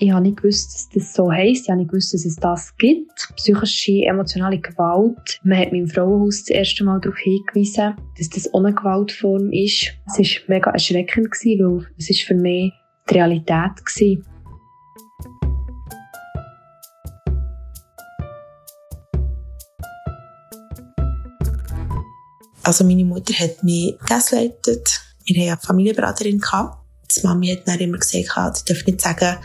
Ich habe nicht gewusst, dass das so heisst. Ich habe nicht gewusst, dass es das gibt. Psychische, emotionale Gewalt. Man hat im Frauenhaus das erste Mal darauf hingewiesen, dass das ohne Gewaltform ist. Es war mega erschreckend, weil es ist für mich die Realität war. Also meine Mutter hat mich gaslightet. Wir hatten eine Familienberaterin. Die Mami hat dann immer gesagt, sie darf nicht sagen,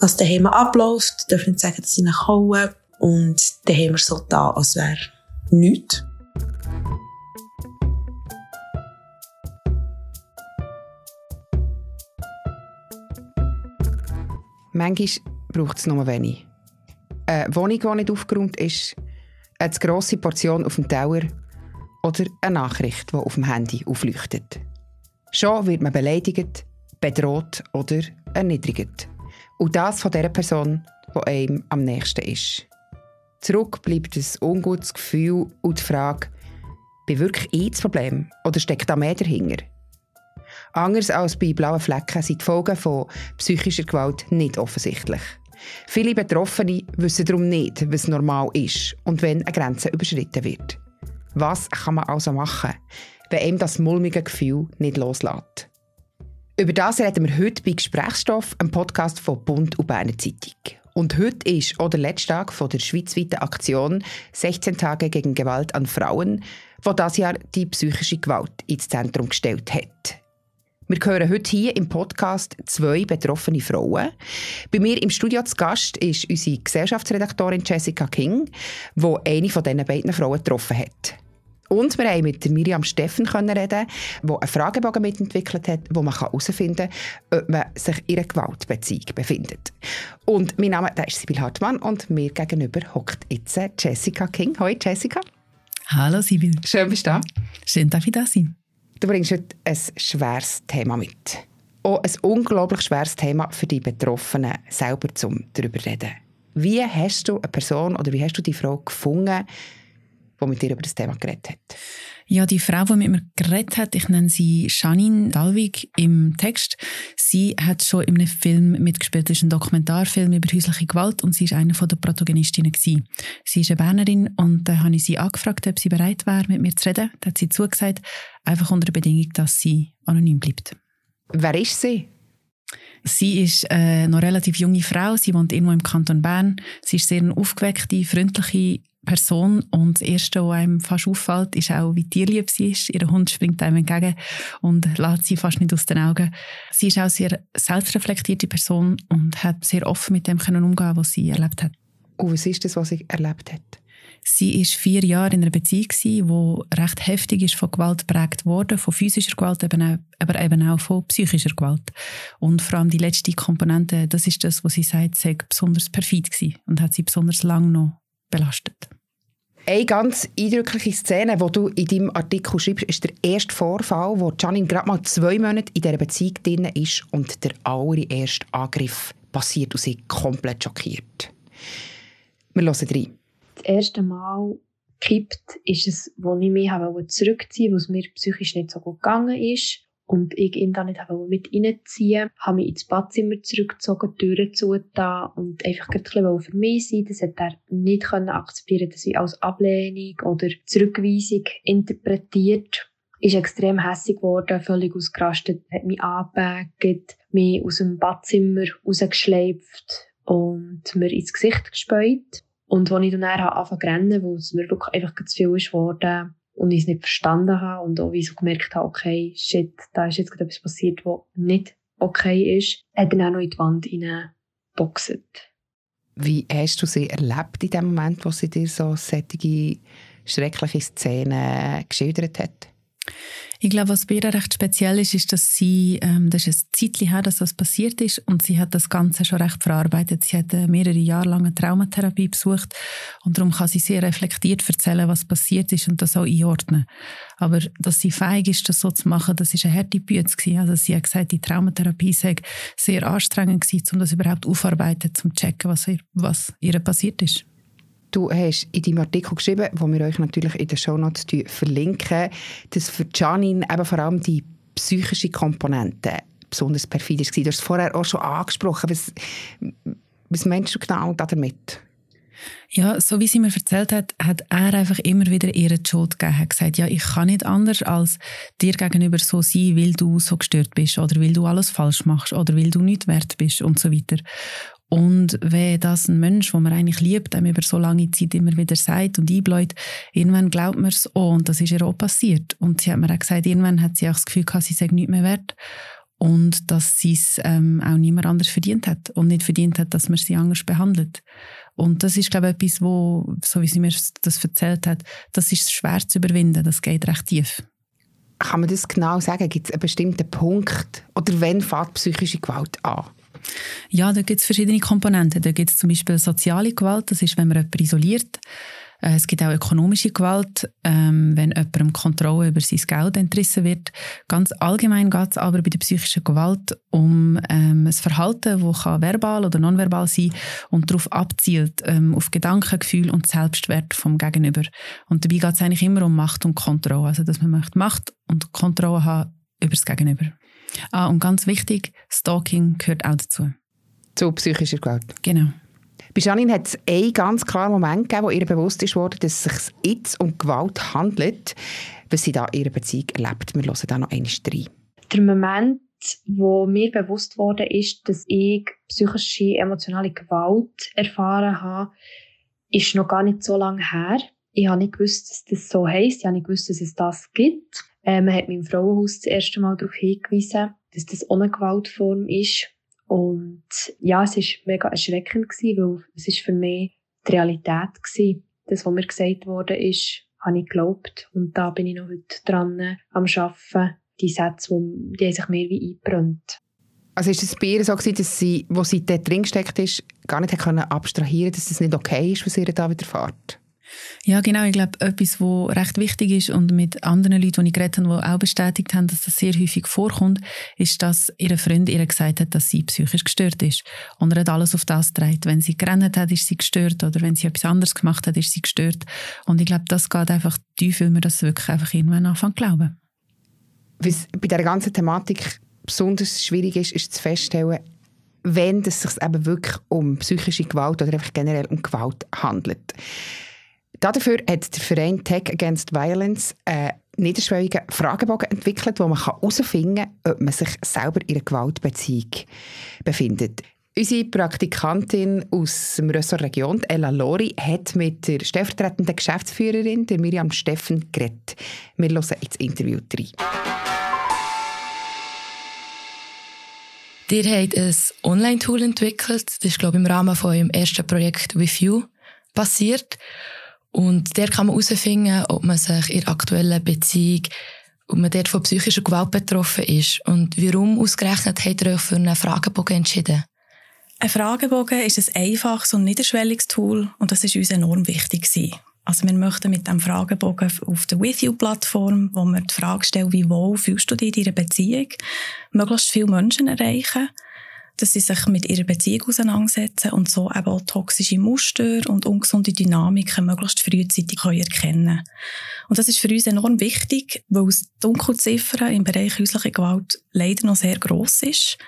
was daheim abläuft, sie darf nicht sagen, dass sie nach hauen. Und haben wir so da, als wäre nichts. Manchmal braucht es nur wenig. Eine Wohnung, die nicht aufgeräumt ist, eine zu grosse Portion auf dem Teller oder eine Nachricht, die auf dem Handy aufleuchtet. Schon wird man beleidigt, bedroht oder erniedrigt. Und das von der Person, die einem am nächsten ist. Zurück bleibt ein ungutes Gefühl und die Frage, bin wirklich ich das Problem oder steckt da mehr dahinter? Anders als bei blauen Flecken sind die Folgen von psychischer Gewalt nicht offensichtlich. Viele Betroffene wissen darum nicht, was normal ist und wenn eine Grenze überschritten wird. Was kann man also machen, wenn einem das mulmige Gefühl nicht loslässt? Über das reden wir heute bei Gesprächsstoff, einem Podcast von Bund und Berner Zeitung. Und heute ist auch der letzte Tag von der schweizweiten Aktion 16 Tage gegen Gewalt an Frauen, wo das Jahr die psychische Gewalt ins Zentrum gestellt hat. Wir hören heute hier im Podcast zwei betroffene Frauen. Bei mir im Studio zu Gast ist unsere Gesellschaftsredaktorin Jessica King, die eine von diesen beiden Frauen getroffen hat. Und wir haben mit Miriam Steffen reden, die einen Fragebogen mitentwickelt hat, wo man herausfinden kann, ob man sich in einer Gewaltbeziehung befindet. Und mein Name ist Sibyl Hartmann und mir gegenüber hockt jetzt Jessica King. Hallo Jessica. Hallo Sibyl. Schön, bist du da. Schön, dass ich da sein. Du bringst heute ein schweres Thema mit. Auch ein unglaublich schweres Thema für die Betroffenen selber zum darüber zu reden. Wie hast du eine Person oder wie hast du die Frau gefunden, die mit dir über das Thema geredet hat? Ja, die Frau, die mit mir geredet hat, ich nenne sie Janine Dalwig im Text. Sie hat schon in einem Film mitgespielt, das ist ein Dokumentarfilm über häusliche Gewalt und sie ist eine der Protagonistinnen gewesen. Sie ist eine Bernerin und da habe ich sie angefragt, ob sie bereit wäre, mit mir zu reden. Da hat sie zugesagt, einfach unter der Bedingung, dass sie anonym bleibt. Wer ist sie? Sie ist äh, noch relativ junge Frau. Sie wohnt irgendwo im Kanton Bern. Sie ist sehr eine aufgeweckte, freundliche Person und das Erste, was einem fast auffällt, ist auch, wie tierlieb sie ist. Ihr Hund springt einem entgegen und lässt sie fast nicht aus den Augen. Sie ist auch eine sehr selbstreflektierte Person und hat sehr offen mit dem können umgehen, was sie erlebt hat. Und was ist das, was sie erlebt hat? Sie ist vier Jahre in einer Beziehung die recht heftig ist von Gewalt geprägt worden, von physischer Gewalt, eben auch, aber eben auch von psychischer Gewalt. Und vor allem die letzte Komponente, das ist das, was sie sagt, sei besonders perfid gewesen und hat sie besonders lang noch belastet. Eine ganz eindrückliche Szene, die du in deinem Artikel schreibst, ist der erste Vorfall, wo Janine gerade mal zwei Monate in dieser Beziehung drin ist und der allererste Angriff passiert und sie komplett schockiert. Wir hören rein. Das erste Mal gekippt ist es, wo ich mich zurückziehen wollte, wo es mir psychisch nicht so gut gegangen ist und ich ihn dann nicht mit reinziehen habe mich ins Badzimmer zurückgezogen, die Türen zugetan und einfach ein bisschen für mich sein. Das hat er nicht können akzeptieren, dass ich als Ablehnung oder Zurückweisung interpretiert. Ist extrem hässig geworden, völlig ausgerastet, hat mich angepackt, mich aus dem Badzimmer rausgeschleift und mir ins Gesicht gespäut. Und als ich dann angefangen zu rennen, wo es mir wirklich einfach zu viel ist geworden, und ich es nicht verstanden habe und auch wie so gemerkt habe, okay, shit, da ist jetzt gerade etwas passiert, was nicht okay ist, hat dann auch noch in die Wand hineingeboxt. Wie hast du sie erlebt in dem Moment, wo sie dir so solche schreckliche Szenen geschildert hat? Ich glaube, was bei ihr recht speziell ist, ist, dass sie, ähm, das ist ein Zeitchen her, dass das passiert ist und sie hat das Ganze schon recht verarbeitet. Sie hat äh, mehrere Jahre lang eine Traumatherapie besucht und darum kann sie sehr reflektiert erzählen, was passiert ist und das auch einordnen. Aber dass sie fähig ist, das so zu machen, das ist eine harte Bühne Also sie hat gesagt, die Traumatherapie sei sehr anstrengend gewesen, um das überhaupt aufzuarbeiten, um zu checken, was ihr, was ihr passiert ist. Du hast in deinem Artikel geschrieben, wo wir euch natürlich in den Shownotes verlinken, dass für Janine eben vor allem die psychische Komponente besonders perfide war. Du hast es vorher auch schon angesprochen. Was, was meinst du genau damit? Ja, so wie sie mir erzählt hat, hat er einfach immer wieder ihre Schuld gegeben. Er hat gesagt, ja, ich kann nicht anders als dir gegenüber so sein, weil du so gestört bist oder weil du alles falsch machst oder weil du nicht wert bist und so weiter. Und wenn das ein Mensch, den man eigentlich liebt, einem über so lange Zeit immer wieder sagt und einbläut, irgendwann glaubt man es auch. Und das ist ihr auch passiert. Und sie hat mir auch gesagt, irgendwann hat sie auch das Gefühl gehabt, sie sei nicht mehr wert. Und dass sie es ähm, auch niemand anders verdient hat. Und nicht verdient hat, dass man sie anders behandelt. Und das ist, glaube ich, etwas, wo, so wie sie mir das erzählt hat, das ist schwer zu überwinden. Das geht recht tief. Kann man das genau sagen? Gibt es einen bestimmten Punkt? Oder wenn fängt psychische Gewalt an? Ja, da gibt es verschiedene Komponenten. Da gibt es zum Beispiel soziale Gewalt, das ist, wenn man jemanden isoliert. Äh, es gibt auch ökonomische Gewalt, ähm, wenn jemandem Kontrolle über sein Geld entrissen wird. Ganz allgemein geht es aber bei der psychischen Gewalt um ähm, ein Verhalten, das verbal oder nonverbal sein und darauf abzielt, ähm, auf Gedanken, Gefühl und Selbstwert vom Gegenüber. Und dabei geht es eigentlich immer um Macht und Kontrolle. Also, dass man Macht und Kontrolle haben über das Gegenüber. Ah, und ganz wichtig, Stalking gehört auch dazu. Zu psychischer Gewalt? Genau. Bei Janine hat es einen ganz klaren Moment gegeben, wo ihr bewusst ist worden, dass es sich jetzt um Gewalt handelt, was sie da in ihrer Beziehung erlebt. Wir hören da noch einmal rein. Der Moment, wo mir bewusst wurde, ist, dass ich psychische, emotionale Gewalt erfahren habe, ist noch gar nicht so lange her. Ich habe nicht gewusst, dass das so heisst. Ich habe nicht gewusst, dass es das gibt. Äh, man hat im Frauenhaus das erste Mal darauf hingewiesen, dass das eine Gewaltform ist. Und ja, es war mega erschreckend, gewesen, weil es ist für mich die Realität war. Das, was mir gesagt wurde, ist, habe ich geglaubt. Und da bin ich noch heute dran am Arbeiten. Die Sätze, die, haben sich mehr wie eingebrannt. Also ist es bei ihr so gewesen, dass sie, wo sie dort drin gesteckt ist, gar nicht abstrahieren dass es nicht okay ist, was ihr da widerfährt? Ja, genau. Ich glaube, etwas, was recht wichtig ist und mit anderen Leuten, die ich geredet habe, die auch bestätigt haben, dass das sehr häufig vorkommt, ist, dass ihre Freund ihr gesagt hat, dass sie psychisch gestört ist. Und er hat alles auf das gedreht. Wenn sie gerannt hat, ist sie gestört. Oder wenn sie etwas anderes gemacht hat, ist sie gestört. Und ich glaube, das geht einfach tief, weil wir das wirklich einfach irgendwann anfangen zu glauben. Was bei dieser ganzen Thematik besonders schwierig ist, ist zu feststellen, wenn es sich eben wirklich um psychische Gewalt oder einfach generell um Gewalt handelt. Dafür hat der Verein Tech Against Violence einen niederschwelligen Fragebogen entwickelt, wo man herausfinden kann, ob man sich selber in einer Gewaltbeziehung befindet. Unsere Praktikantin aus dem Ressort Region, Ella Lori, hat mit der stellvertretenden Geschäftsführerin, der Miriam Steffen, geredet. Wir hören ins Interview rein. Ihr habt ein Online-Tool entwickelt. Das ist, glaube ich, im Rahmen von eurem ersten Projekt With You passiert. Und der kann man herausfinden, ob man sich in aktuellen Beziehung ob man dort von psychischer Gewalt betroffen ist. Und warum ausgerechnet habt ihr euch für einen Fragebogen entschieden? Ein Fragebogen ist ein einfaches und niederschwelliges Tool und das ist uns enorm wichtig Also wir möchten mit dem Fragebogen auf der With You-Plattform, wo wir die Frage stellen, wie wohl fühlst du dich in deiner Beziehung, möglichst viele Menschen erreichen dass sie sich mit ihrer Beziehung auseinandersetzen und so eben auch toxische Muster und ungesunde Dynamiken möglichst frühzeitig erkennen können. Und das ist für uns enorm wichtig, weil die Dunkelziffer im Bereich häusliche Gewalt leider noch sehr gross ist.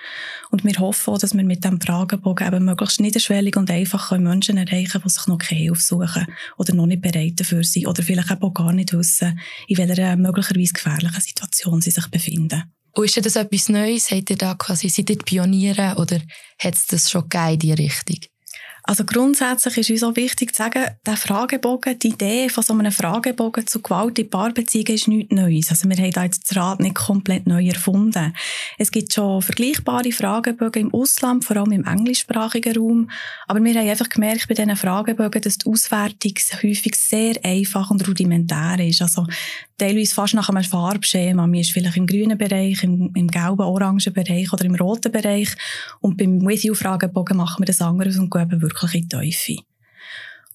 Und wir hoffen auch, dass wir mit diesem Fragebogen eben möglichst niederschwellig und einfach Menschen erreichen können, die sich noch keine Hilfe suchen oder noch nicht bereit dafür sind oder vielleicht auch gar nicht wissen, in welcher möglicherweise gefährlichen Situation sie sich befinden. Und ist das etwas Neues? Seid ihr da quasi, seid ihr Pioniere oder hat es das schon gegeben in die Richtung? Also grundsätzlich ist uns auch wichtig zu sagen, der Fragebogen, die Idee von so einem Fragebogen zu Gewalt in Paarbeziehungen ist nichts Neues. Also wir haben da jetzt das Rad nicht komplett neu erfunden. Es gibt schon vergleichbare Fragebögen im Ausland, vor allem im englischsprachigen Raum. Aber wir haben einfach gemerkt bei diesen Fragebögen, dass die Auswertung häufig sehr einfach und rudimentär ist. Also teilweise fast nach einem Farbschema. Man ist vielleicht im grünen Bereich, im, im gelben, orangen Bereich oder im roten Bereich. Und beim With You-Fragebogen machen wir das anderes und gehen wirklich in die Teufel.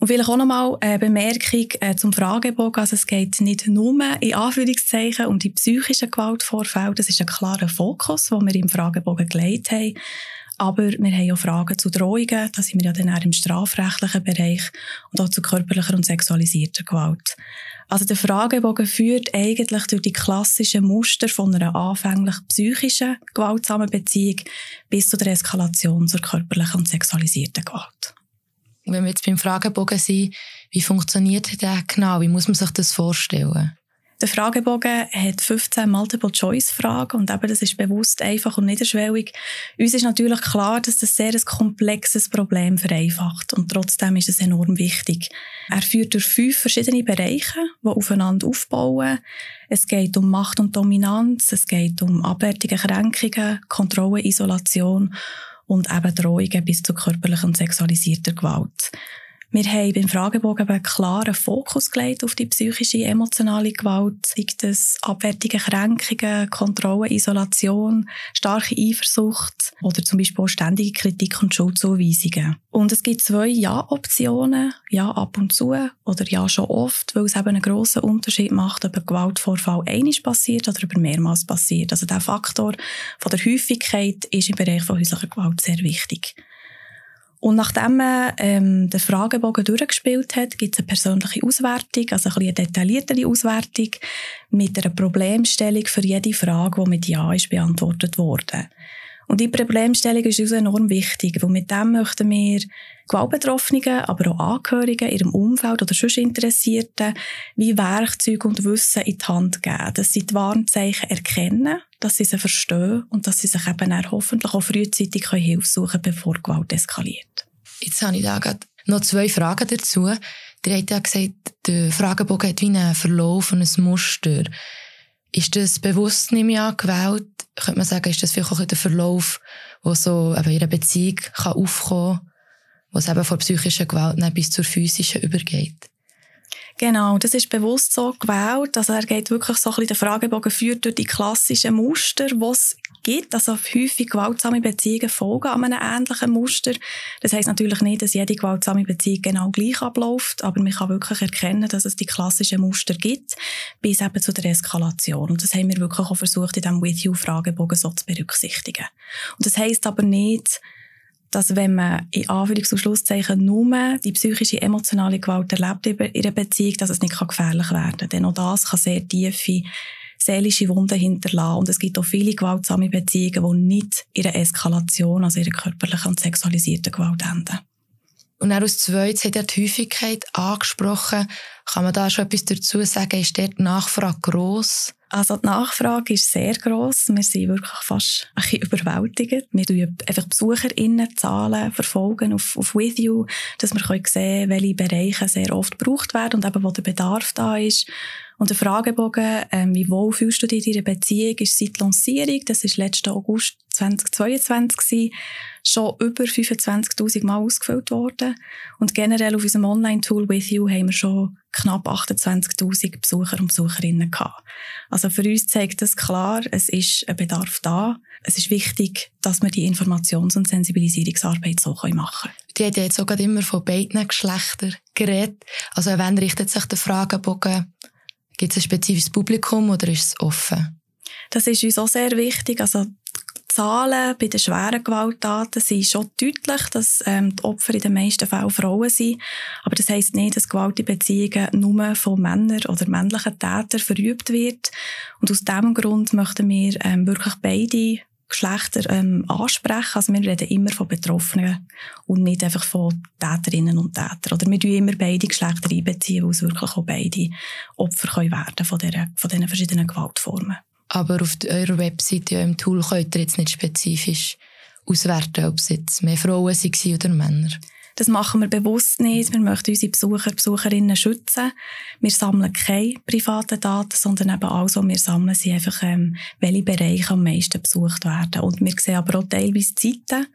Und vielleicht auch nochmal eine Bemerkung äh, zum Fragebogen. Also es geht nicht nur in Anführungszeichen um die psychischen Gewaltvorfälle. Das ist ein klarer Fokus, den wir im Fragebogen gelegt haben. Aber wir haben auch Fragen zu Drohungen, da sind wir ja dann auch im strafrechtlichen Bereich und auch zu körperlicher und sexualisierter Gewalt. Also der Fragebogen führt eigentlich durch die klassischen Muster von einer anfänglich psychischen, gewaltsamen Beziehung bis zu der Eskalation zur körperlichen und sexualisierten Gewalt. Wenn wir jetzt beim Fragebogen sind, wie funktioniert der genau? Wie muss man sich das vorstellen? Der Fragebogen hat 15 Multiple-Choice-Fragen und eben das ist bewusst einfach und niederschwellig. Uns ist natürlich klar, dass das sehr ein komplexes Problem vereinfacht und trotzdem ist es enorm wichtig. Er führt durch fünf verschiedene Bereiche, die aufeinander aufbauen. Es geht um Macht und Dominanz, es geht um abwertige Kränkungen, Kontrolle, Isolation und eben Drohungen bis zu körperlicher und sexualisierter Gewalt. Wir haben beim Fragebogen einen klaren Fokus gelegt auf die psychische, emotionale Gewalt, sei das abwertige Kränkungen, Kontrolle, Isolation, starke Eifersucht oder zum Beispiel auch ständige Kritik und Schuldzuweisungen. Und es gibt zwei Ja-Optionen, Ja ab und zu oder Ja schon oft, weil es eben einen grossen Unterschied macht, ob ein Gewaltvorfall einig passiert oder über mehrmals passiert. Also der Faktor von der Häufigkeit ist im Bereich von häuslicher Gewalt sehr wichtig. Und nachdem man ähm, den Fragebogen durchgespielt hat, gibt es eine persönliche Auswertung, also ein bisschen eine detailliertere Auswertung mit einer Problemstellung für jede Frage, die mit Ja ist beantwortet wurde. Und die Problemstellung ist uns enorm wichtig, weil mit dem möchten wir Gewaltbetroffenen, aber auch Angehörigen, ihrem Umfeld oder sonst Interessierten, wie Werkzeuge und Wissen in die Hand geben, dass sie die Warnzeichen erkennen, dass sie sie verstehen und dass sie sich eben auch hoffentlich auch frühzeitig Hilfe suchen können, bevor Gewalt eskaliert. Jetzt habe ich da gerade noch zwei Fragen dazu. Der hat ja gesagt, der Fragebogen hat wie einen Verlauf und ein Muster. Ist das bewusst nicht mehr gewählt? Könnte man sagen, ist das vielleicht auch der Verlauf, wo so eben in einer Beziehung aufkommen kann, wo es eben von psychischer Gewalt bis zur physischen übergeht? Genau, das ist bewusst so gewählt. Also er geht wirklich so ein bisschen, der Fragebogen führt durch die klassischen Muster, die es gibt. Also häufig gewaltsame Beziehungen folgen an einem ähnlichen Muster. Das heisst natürlich nicht, dass jede gewaltsame Beziehung genau gleich abläuft, aber man kann wirklich erkennen, dass es die klassischen Muster gibt, bis eben zu der Eskalation. Und das haben wir wirklich auch versucht, in diesem With You-Fragebogen so zu berücksichtigen. Und das heisst aber nicht, dass wenn man in Anführungs- und Schlusszeichen nur die psychische, emotionale Gewalt erlebt in einer Beziehung, dass es nicht gefährlich werden kann. Denn auch das kann sehr tiefe seelische Wunden hinterlassen. Und es gibt auch viele gewaltsame Beziehungen, die nicht in einer Eskalation, also in einer körperlichen und sexualisierten Gewalt enden. Und auch aus zweites hat er die Häufigkeit angesprochen. Kann man da schon etwas dazu sagen? Ist dort die Nachfrage gross? Also die Nachfrage ist sehr gross. Wir sind wirklich fast ein bisschen überwältigt. Wir verfolgen einfach BesucherInnenzahlen verfolgen auf, auf With You, dass wir sehen können, welche Bereiche sehr oft gebraucht werden und eben wo der Bedarf da ist. Und der Fragebogen, ähm, wie wohl fühlst du dich in deiner Beziehung, ist seit Lancierung, das ist letzten August 2022 gewesen, schon über 25.000 Mal ausgefüllt worden. Und generell auf unserem Online-Tool With You haben wir schon knapp 28.000 Besucher und Besucherinnen gehabt. Also für uns zeigt das klar, es ist ein Bedarf da. Es ist wichtig, dass wir die Informations- und Sensibilisierungsarbeit so machen können. Die hat ja jetzt sogar immer von beiden Geschlechtern geredet. Also wenn richtet sich der Fragebogen Gibt es ein spezifisches Publikum oder ist es offen? Das ist uns auch sehr wichtig. Also Zahlen bei den schweren Gewalttaten sind schon deutlich, dass ähm, die Opfer in den meisten Fällen Frauen sind. Aber das heisst nicht, dass Gewalt in Beziehungen nur von Männern oder männlichen Tätern verübt wird. Und aus diesem Grund möchten wir ähm, wirklich beide Geschlechter ähm, ansprechen. Also wir reden immer von Betroffenen und nicht einfach von Täterinnen und Tätern. Oder wir tun immer beide Geschlechter einbeziehen, weil es wirklich auch beide Opfer können werden von, dieser, von diesen verschiedenen Gewaltformen. Aber auf eurer Webseite, ja, im Tool, könnt ihr jetzt nicht spezifisch auswerten, ob es jetzt mehr Frauen waren oder Männer. Das machen wir bewusst nicht. Wir möchten unsere Besucher, Besucherinnen schützen. Wir sammeln keine privaten Daten, sondern eben alles, was wir sammeln, sind einfach, ähm, welche Bereiche am meisten besucht werden. Und wir sehen aber auch teilweise Zeiten,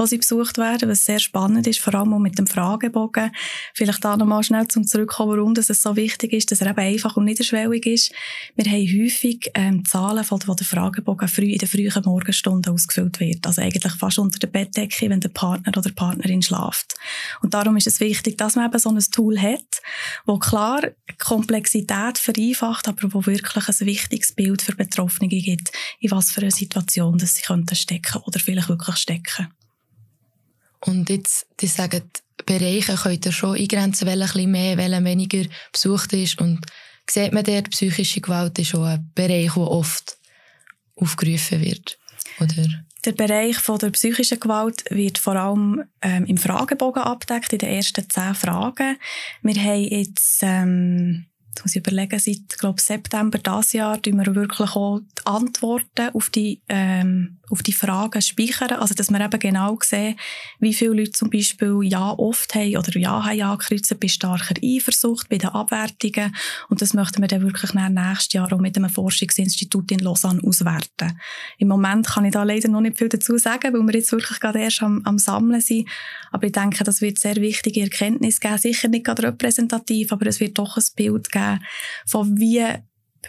wo sie besucht werden, was sehr spannend ist, vor allem auch mit dem Fragebogen. Vielleicht da nochmal schnell zum Zurückkommen, warum das so wichtig ist, dass er eben einfach und niederschwellig ist. Wir haben häufig ähm, Zahlen, von, der Fragebogen früh in den frühen Morgenstunden ausgefüllt wird. Also eigentlich fast unter der Bettdecke, wenn der Partner oder Partnerin schlaft. Und darum ist es wichtig, dass man eben so ein Tool hat, wo klar Komplexität vereinfacht, aber wo wirklich ein wichtiges Bild für Betroffene gibt, in was für einer Situation dass sie könnten stecken oder vielleicht wirklich stecken. Und jetzt, die sagen, Bereiche könnt ihr schon eingrenzen, welcher ein bisschen mehr, welcher weniger besucht ist. Und sieht man dort, psychische Gewalt ist schon ein Bereich, der oft aufgerufen wird, oder? Der Bereich von der psychischen Gewalt wird vor allem ähm, im Fragebogen abdeckt, in den ersten zehn Fragen. Wir haben jetzt ähm, Jetzt muss ich überlegen, seit glaub, September dieses Jahr tun wir wirklich auch die Antworten auf die, ähm, auf die Fragen speichern. Also, dass wir eben genau sehen, wie viele Leute zum Beispiel Ja oft haben oder Ja haben angekreuzt bei starker Eifersucht, bei den Abwertungen. Und das möchten wir dann wirklich nächstes Jahr auch mit einem Forschungsinstitut in Lausanne auswerten. Im Moment kann ich da leider noch nicht viel dazu sagen, weil wir jetzt wirklich gerade erst am, am Sammeln sind. Aber ich denke, das wird sehr wichtige Erkenntnis geben. Sicher nicht gerade repräsentativ, aber es wird doch ein Bild geben, von wie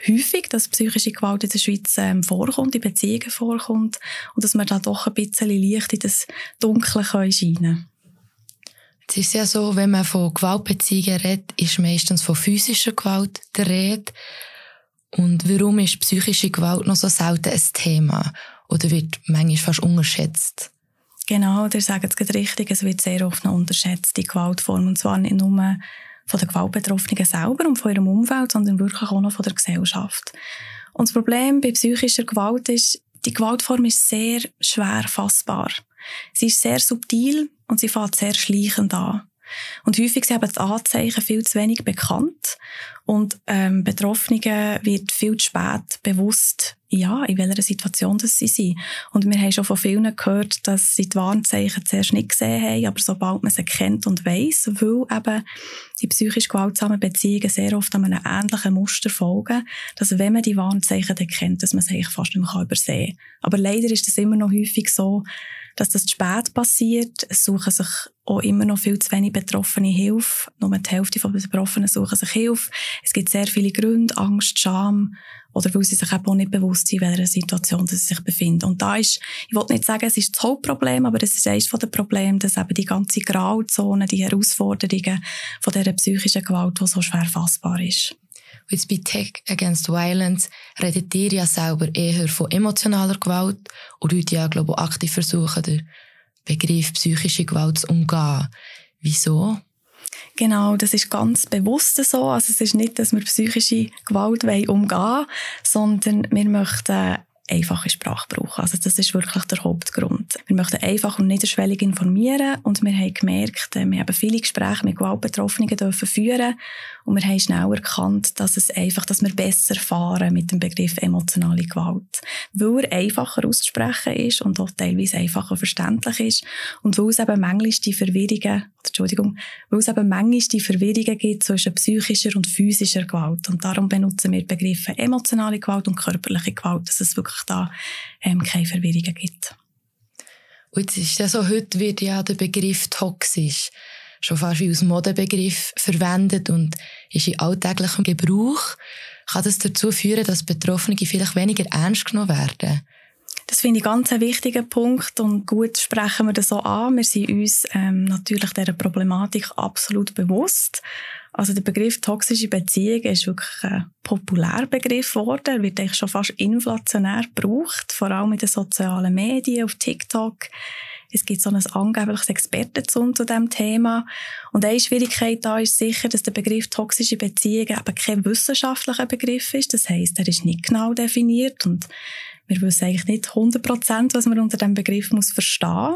häufig, dass psychische Gewalt in der Schweiz ähm, vorkommt, in Beziehungen vorkommt und dass wir da doch ein bisschen Licht in das Dunkle können scheinen Es ist ja so, wenn man von Gewaltbeziehungen redet, ist meistens von physischer Gewalt der Rede. Und warum ist psychische Gewalt noch so selten ein Thema? Oder wird manchmal fast unterschätzt? Genau, der sagt es richtig, es wird sehr oft noch unterschätzt, die Gewaltform. Und zwar nicht nur von den Gewaltbetroffenen selber und von ihrem Umfeld, sondern wirklich auch noch von der Gesellschaft. Und das Problem bei psychischer Gewalt ist, die Gewaltform ist sehr schwer fassbar. Sie ist sehr subtil und sie fängt sehr schleichend an. Und häufig sind eben die Anzeichen viel zu wenig bekannt und ähm, Betroffenen wird viel zu spät bewusst, ja, in welcher Situation das sie sind. Und wir haben schon von vielen gehört, dass sie die Warnzeichen zuerst nicht gesehen haben, aber sobald man sie kennt und weiss, weil eben die psychisch gewaltsamen Beziehungen sehr oft an einem ähnlichen Muster folgen, dass wenn man die Warnzeichen dann kennt, dass man sie eigentlich fast nicht mehr übersehen kann. Aber leider ist es immer noch häufig so, dass das zu spät passiert. Es suchen sich auch immer noch viel zu wenig Betroffene Hilfe. Nur die Hälfte der Betroffenen suchen sich Hilfe. Es gibt sehr viele Gründe, Angst, Scham, oder weil sie sich eben auch nicht bewusst sind, in welcher Situation sie sich befinden. Und da ist, ich will nicht sagen, es ist das Hauptproblem, aber es ist eines der Probleme, dass eben die ganze Grauzone, die Herausforderungen von dieser psychischen Gewalt, die so schwer fassbar ist. Jetzt bei Tech Against Violence redet ihr ja selber eher von emotionaler Gewalt und heute ja, glaube ich, aktiv versuchen, den Begriff psychische Gewalt zu umgehen. Wieso? Genau, das ist ganz bewusst so. Also es ist nicht, dass wir psychische Gewalt umgehen wollen, sondern wir möchten einfache Sprache brauchen. Also das ist wirklich der Hauptgrund. Wir möchten einfach und niederschwellig informieren und wir haben gemerkt, äh, wir haben viele Gespräche mit Gewaltbetroffenen dürfen führen und wir haben schnell erkannt, dass es einfach, dass wir besser fahren mit dem Begriff emotionale Gewalt. Weil er einfacher auszusprechen ist und auch teilweise einfacher verständlich ist und weil es eben manchmal die Verwirrungen, Entschuldigung, weil es eben manchmal die Verwirrungen gibt zwischen psychischer und physischer Gewalt. Und darum benutzen wir Begriffe emotionale Gewalt und körperliche Gewalt, dass es wirklich da ähm, keine Verwirrungen gibt. Und jetzt ist ja so, heute wird ja der Begriff toxisch schon fast wie als Modebegriff verwendet und ist in alltäglichem Gebrauch. Kann das dazu führen, dass Betroffene vielleicht weniger ernst genommen werden? Das finde ich ganz ein wichtiger Punkt und gut sprechen wir das so an. Wir sind uns ähm, natürlich dieser Problematik absolut bewusst. Also der Begriff toxische Beziehung ist wirklich ein Populärbegriff geworden. Er wird eigentlich schon fast inflationär gebraucht, vor allem in den sozialen Medien, auf TikTok. Es gibt so ein angebliches Expertentum zu diesem Thema. Und eine Schwierigkeit da ist sicher, dass der Begriff toxische Beziehungen eben kein wissenschaftlicher Begriff ist. Das heisst, er ist nicht genau definiert und wir wissen eigentlich nicht 100 Prozent, was man unter dem Begriff muss verstehen.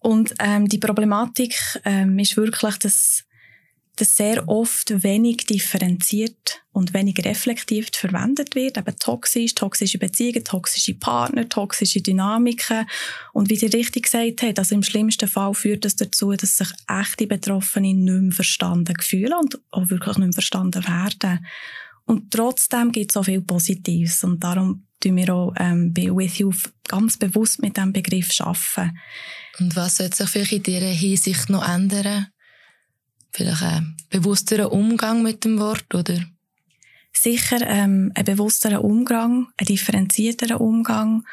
Und ähm, die Problematik ähm, ist wirklich, dass das sehr oft wenig differenziert und wenig reflektiert verwendet wird. Eben toxisch, toxische Beziehungen, toxische Partner, toxische Dynamiken. Und wie die richtig gesagt hat, also im schlimmsten Fall führt das dazu, dass sich echte Betroffene nicht mehr verstanden fühlen und auch wirklich nicht mehr verstanden werden. Und trotzdem gibt es so viel Positives. Und darum tun wir auch ähm, bei With You ganz bewusst mit diesem Begriff arbeiten. Und was sollte sich vielleicht in dieser Hinsicht noch ändern? Vielleicht ein bewussterer Umgang mit dem Wort, oder? Sicher ähm, ein bewussterer Umgang, ein differenzierterer Umgang.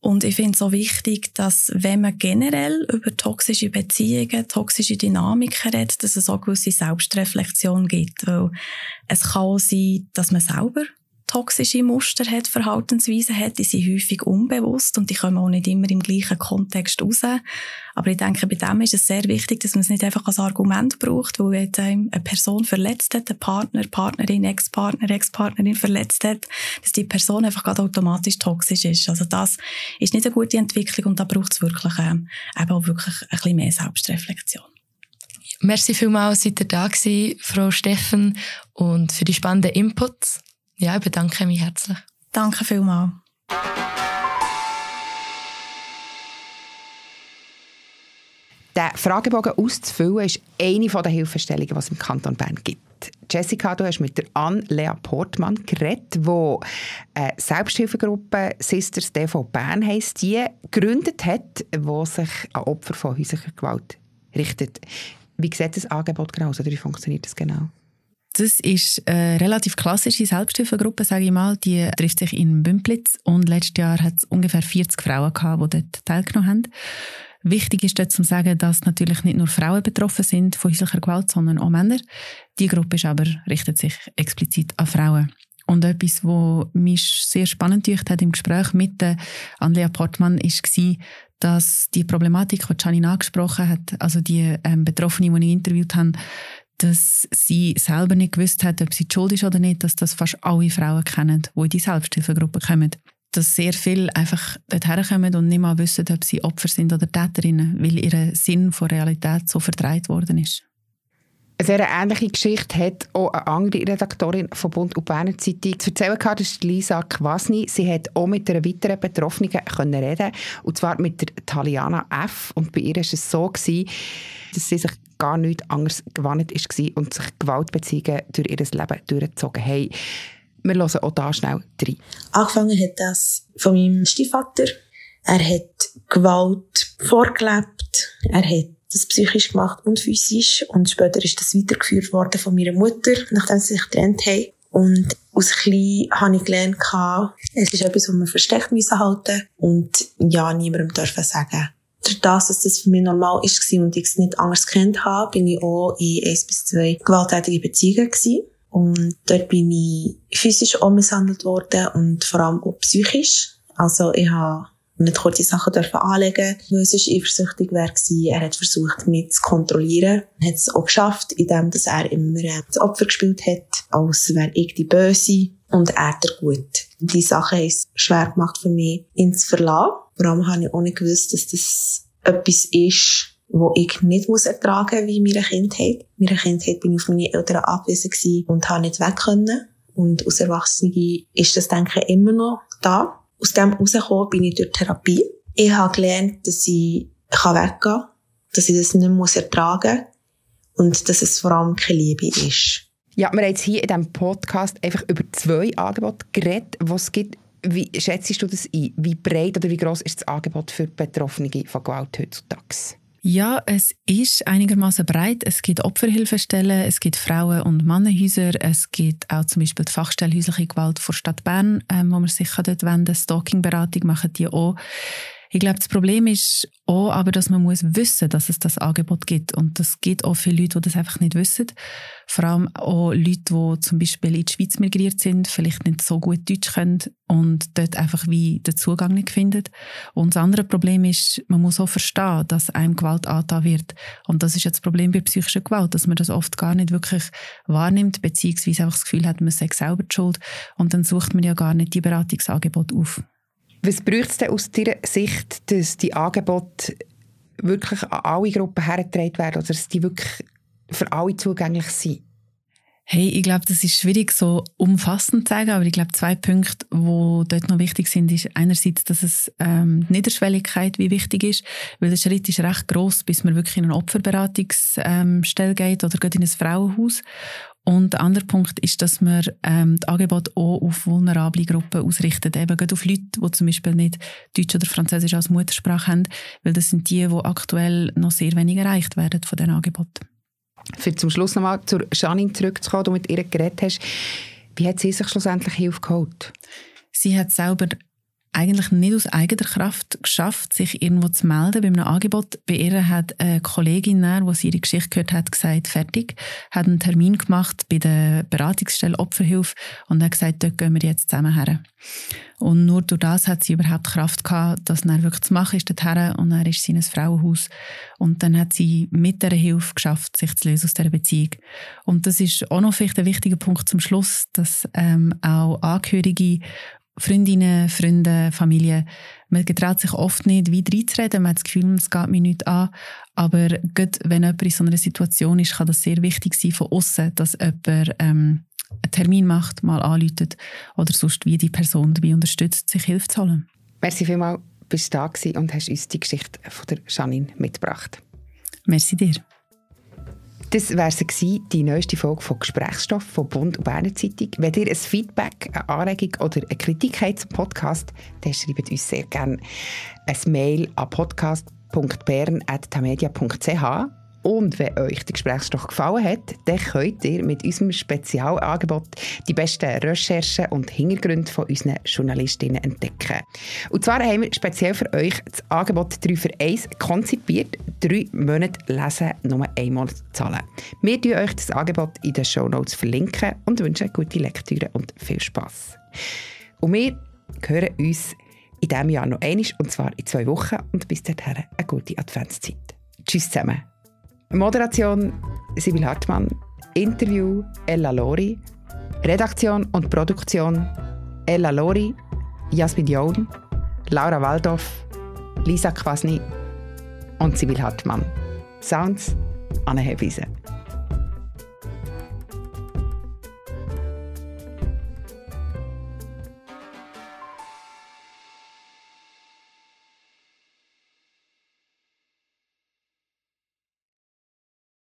Und ich finde es so wichtig, dass wenn man generell über toxische Beziehungen, toxische Dynamiken redet, dass es auch gewisse Selbstreflexion gibt. Weil es kann sein, dass man selber toxische Muster hat, Verhaltensweisen hat, die sind häufig unbewusst und die kommen auch nicht immer im gleichen Kontext raus. Aber ich denke, bei dem ist es sehr wichtig, dass man es nicht einfach als Argument braucht, weil jetzt eine Person verletzt hat, ein Partner, Partnerin, Ex-Partner, Ex-Partnerin verletzt hat, dass die Person einfach gerade automatisch toxisch ist. Also das ist nicht eine gute Entwicklung und da braucht es wirklich ähm, eben auch wirklich ein bisschen mehr Selbstreflexion. Merci vielmals, seid ihr da gewesen, Frau Steffen, und für die spannenden Inputs. Ja, ich bedanke mich herzlich. Danke vielmals. Der Fragebogen auszufüllen ist eine der Hilfestellungen, die es im Kanton Bern gibt. Jessica, du hast mit der Anne-Lea Portmann geredet, die eine Selbsthilfegruppe Sisters DV Bern heisst, die gegründet hat, die sich an Opfer von häuslicher Gewalt richtet. Wie sieht das Angebot genau aus oder wie funktioniert das genau? Das ist eine relativ klassische Selbsthilfegruppe, sage ich mal. Die trifft sich in Bümplitz und letztes Jahr hat es ungefähr 40 Frauen gehabt, die dort teilgenommen haben. Wichtig ist dort zu sagen, dass natürlich nicht nur Frauen betroffen sind von häuslicher Gewalt, sondern auch Männer. Die Gruppe ist aber, richtet sich explizit an Frauen. Und etwas, was mich sehr spannend hat im Gespräch mit Andrea Portmann, war, dass die Problematik, die Janine angesprochen hat, also die ähm, Betroffene, die ich interviewt habe, dass sie selber nicht gewusst hat, ob sie schuld ist oder nicht, dass das fast alle Frauen kennen, die in die Selbsthilfegruppe kommen. Dass sehr viele einfach dorthin kommen und nicht mal wissen, ob sie Opfer sind oder Täterinnen, weil ihr Sinn von Realität so verdreht worden ist. Eine sehr ähnliche Geschichte hat auch eine andere Redaktorin von Bund und Berner Zeitung zu erzählen gehabt, das ist Lisa Kwasny. Sie hat auch mit einer weiteren Betroffenen können reden und zwar mit der Taliana F. Und bei ihr war es so, dass sie sich gar nichts anderes gewandt war und sich Gewaltbeziehungen durch ihr Leben durchgezogen haben. Wir hören auch da schnell rein. Angefangen hat das von meinem Stiefvater. Er hat Gewalt vorgelebt. Er hat das psychisch gemacht und physisch. Und später ist das weitergeführt worden von meiner Mutter, nachdem sie sich getrennt haben. Und aus klein habe ich gelernt, es ist etwas, was man versteckt halten und ja, niemandem dürfen sagen. Durch das, dass das für mich normal ist und ich es nicht anders kennt habe, bin ich auch in eins bis zwei gewalttätige Beziehungen gewesen. Und dort bin ich physisch auch misshandelt worden und vor allem auch psychisch. Also ich habe nicht kurze Sachen dürfen anlegen weil es eifersüchtig war. Er hat versucht, mich zu kontrollieren. Er hat es auch geschafft, indem er immer äh, das Opfer gespielt hat, als wäre ich die Böse und er der Gut. Die Sache es schwer gemacht für mich, ihn zu verlassen. Vor allem habe ich auch nicht gewusst, dass das etwas ist, wo ich nicht muss ertragen wie in meiner Kindheit. In meiner Kindheit bin ich auf meine Eltern abwesend und habe nicht weg können. Und als Erwachsene ist das, denke ich, immer noch da. Aus dem herausgekommen bin ich durch Therapie. Ich habe gelernt, dass ich weggehen kann, dass ich das nicht mehr ertragen muss und dass es vor allem keine Liebe ist. Ja, wir haben jetzt hier in diesem Podcast einfach über zwei Angebote geredet, die es gibt. Wie schätzt du das ein? Wie breit oder wie groß ist das Angebot für Betroffene von Gewalt heutzutage? Ja, es ist einigermaßen breit. Es gibt Opferhilfestellen, es gibt Frauen- und Mannenhäuser, es gibt auch zum Beispiel die Fachstelle häusliche Gewalt vor Stadt Bern, ähm, wo man sich dort wenden kann. Stalking-Beratung machen die auch. Ich glaube, das Problem ist auch, aber, dass man muss wissen, dass es das Angebot gibt. Und das gibt auch viele Leute, die das einfach nicht wissen. Vor allem auch Leute, die zum Beispiel in die Schweiz migriert sind, vielleicht nicht so gut Deutsch können und dort einfach wie den Zugang nicht finden. Und das andere Problem ist, man muss auch verstehen, dass einem Gewalt angetan wird. Und das ist jetzt das Problem bei psychischer Gewalt, dass man das oft gar nicht wirklich wahrnimmt, beziehungsweise einfach das Gefühl hat, man sei selber die schuld. Und dann sucht man ja gar nicht die Beratungsangebote auf. Was braucht es denn aus deiner Sicht, dass die Angebote wirklich an alle Gruppen hergetragen werden oder dass die wirklich für alle zugänglich sind? Hey, ich glaube, das ist schwierig so umfassend zu sagen, aber ich glaube, zwei Punkte, die dort noch wichtig sind, ist einerseits, dass es ähm, die Niederschwelligkeit wie wichtig ist, weil der Schritt ist recht groß, bis man wirklich in eine Opferberatungsstelle geht oder geht in ein Frauenhaus. Und der andere Punkt ist, dass man ähm, das Angebot auch auf vulnerable Gruppen ausrichtet, eben gerade auf Leute, die zum Beispiel nicht Deutsch oder Französisch als Muttersprache haben, weil das sind die, die aktuell noch sehr wenig erreicht werden von diesen Angeboten. Für zum Schluss nochmal zur Janine zurückzukommen, du mit ihr geredet hast. Wie hat sie sich schlussendlich Hilfe geholt? Sie hat selber eigentlich nicht aus eigener Kraft geschafft, sich irgendwo zu melden bei einem Angebot. Bei ihr hat eine Kollegin, die sie ihre Geschichte gehört hat, gesagt, fertig, hat einen Termin gemacht bei der Beratungsstelle Opferhilfe und hat gesagt, dort gehen wir jetzt zusammen her. Und nur durch das hat sie überhaupt Kraft gehabt, das dann wirklich zu machen, ist dorthin und dann ist sie in ein Frauenhaus. Und dann hat sie mit dieser Hilfe geschafft, sich zu lösen aus dieser Beziehung. Und das ist auch noch vielleicht ein wichtiger Punkt zum Schluss, dass ähm, auch Angehörige Freundinnen, Freunde, Familie, man getraut sich oft nicht, wie reinzureden. Man hat das Gefühl, es geht mir nicht an. Aber gerade wenn jemand in so einer Situation ist, kann das sehr wichtig sein von außen, dass jemand ähm, einen Termin macht, mal anläutet oder sonst wie die Person dabei unterstützt, sich Hilfe zu holen. Merci vielmals, bist du da und hast uns die Geschichte von der Janine mitgebracht. Merci dir. Das wäre sie die neueste Folge von Gesprächsstoff von Bund und Berner Zeitung. Wenn ihr ein Feedback, eine Anregung oder eine Kritik habt zum Podcast, dann schreibt uns sehr gerne ein Mail an podcast.bern.tamedia.ch und wenn euch der Gesprächsstoff gefallen hat, dann könnt ihr mit unserem Spezialangebot die besten Recherchen und Hintergründe von unseren Journalistinnen entdecken. Und zwar haben wir speziell für euch das Angebot 3 für 1 konzipiert. Drei Monate lesen, nur einmal zahlen. Wir verlinken euch das Angebot in den Show Notes verlinken und wünschen gute Lektüre und viel Spass. Und wir hören uns in diesem Jahr noch einmal, und zwar in zwei Wochen. Und bis dahin eine gute Adventszeit. Tschüss zusammen. Moderation Sibyl Hartmann, Interview Ella Lori, Redaktion und Produktion Ella Lori, Jasmin John, Laura Waldorf, Lisa Kwasny und Sibyl Hartmann. Sounds Anne Hebbise.